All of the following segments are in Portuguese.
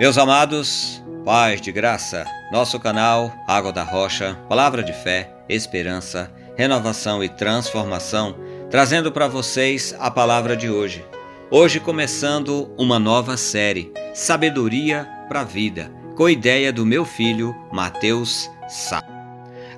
Meus amados, paz de graça, nosso canal Água da Rocha, palavra de fé, esperança, renovação e transformação, trazendo para vocês a palavra de hoje. Hoje começando uma nova série, Sabedoria para a Vida, com a ideia do meu filho Mateus Sá.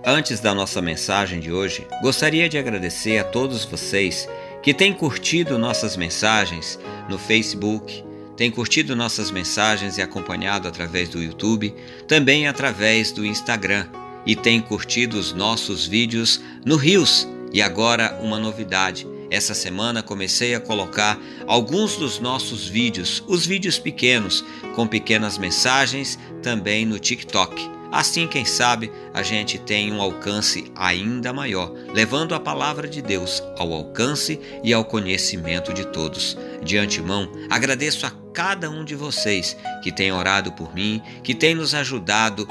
Antes da nossa mensagem de hoje, gostaria de agradecer a todos vocês que têm curtido nossas mensagens no Facebook, tem curtido nossas mensagens e acompanhado através do YouTube, também através do Instagram e tem curtido os nossos vídeos no Rios. E agora uma novidade. Essa semana comecei a colocar alguns dos nossos vídeos, os vídeos pequenos, com pequenas mensagens, também no TikTok. Assim, quem sabe, a gente tem um alcance ainda maior, levando a palavra de Deus ao alcance e ao conhecimento de todos. De antemão, agradeço a cada um de vocês que tem orado por mim, que tem nos ajudado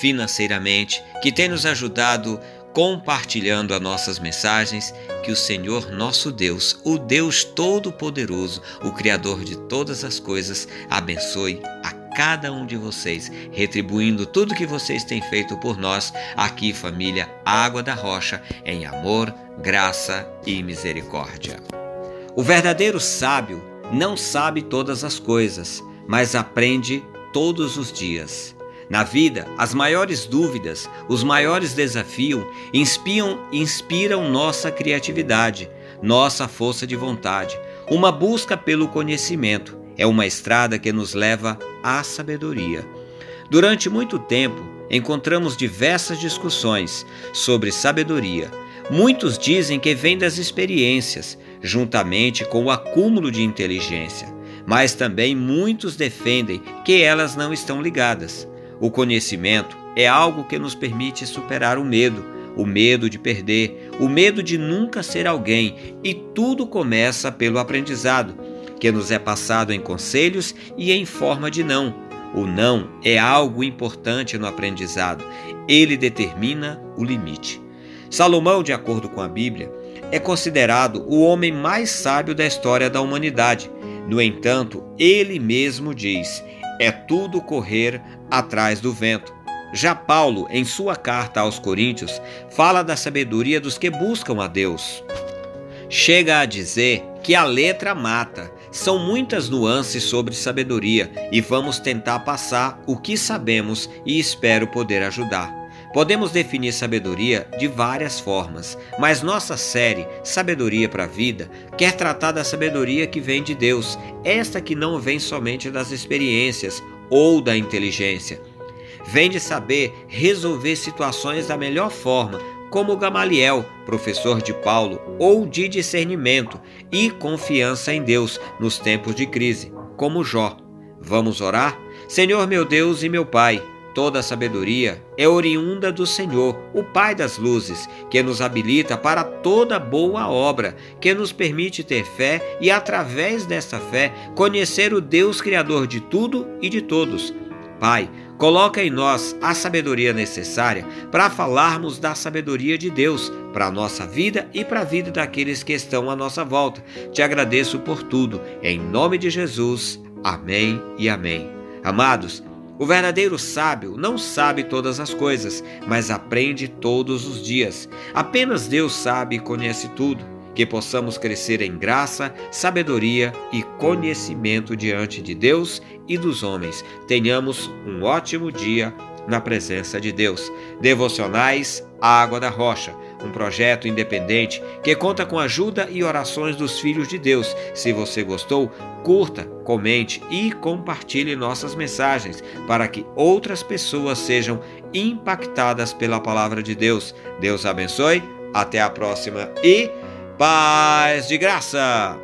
financeiramente, que tem nos ajudado compartilhando as nossas mensagens, que o Senhor nosso Deus, o Deus Todo-Poderoso, o Criador de todas as coisas, abençoe a cada um de vocês, retribuindo tudo que vocês têm feito por nós, aqui, família Água da Rocha, em amor, graça e misericórdia. O verdadeiro sábio não sabe todas as coisas, mas aprende todos os dias. Na vida, as maiores dúvidas, os maiores desafios inspiram, inspiram nossa criatividade, nossa força de vontade. Uma busca pelo conhecimento é uma estrada que nos leva à sabedoria. Durante muito tempo, encontramos diversas discussões sobre sabedoria. Muitos dizem que vem das experiências, juntamente com o acúmulo de inteligência, mas também muitos defendem que elas não estão ligadas. O conhecimento é algo que nos permite superar o medo, o medo de perder, o medo de nunca ser alguém, e tudo começa pelo aprendizado, que nos é passado em conselhos e em forma de não. O não é algo importante no aprendizado, ele determina o limite. Salomão, de acordo com a Bíblia, é considerado o homem mais sábio da história da humanidade. No entanto, ele mesmo diz: é tudo correr atrás do vento. Já Paulo, em sua carta aos Coríntios, fala da sabedoria dos que buscam a Deus. Chega a dizer que a letra mata. São muitas nuances sobre sabedoria e vamos tentar passar o que sabemos e espero poder ajudar. Podemos definir sabedoria de várias formas, mas nossa série Sabedoria para a Vida quer tratar da sabedoria que vem de Deus, esta que não vem somente das experiências ou da inteligência. Vem de saber resolver situações da melhor forma, como Gamaliel, professor de Paulo, ou de discernimento e confiança em Deus nos tempos de crise, como Jó. Vamos orar? Senhor meu Deus e meu Pai, Toda sabedoria é oriunda do Senhor, o Pai das luzes, que nos habilita para toda boa obra, que nos permite ter fé e, através desta fé, conhecer o Deus Criador de tudo e de todos. Pai, coloca em nós a sabedoria necessária para falarmos da sabedoria de Deus para a nossa vida e para a vida daqueles que estão à nossa volta. Te agradeço por tudo. Em nome de Jesus. Amém e amém. Amados, o verdadeiro sábio não sabe todas as coisas, mas aprende todos os dias. Apenas Deus sabe e conhece tudo. Que possamos crescer em graça, sabedoria e conhecimento diante de Deus e dos homens. Tenhamos um ótimo dia na presença de Deus. Devocionais Água da Rocha, um projeto independente que conta com ajuda e orações dos filhos de Deus. Se você gostou, curta, comente e compartilhe nossas mensagens para que outras pessoas sejam impactadas pela palavra de Deus. Deus abençoe, até a próxima e paz de graça!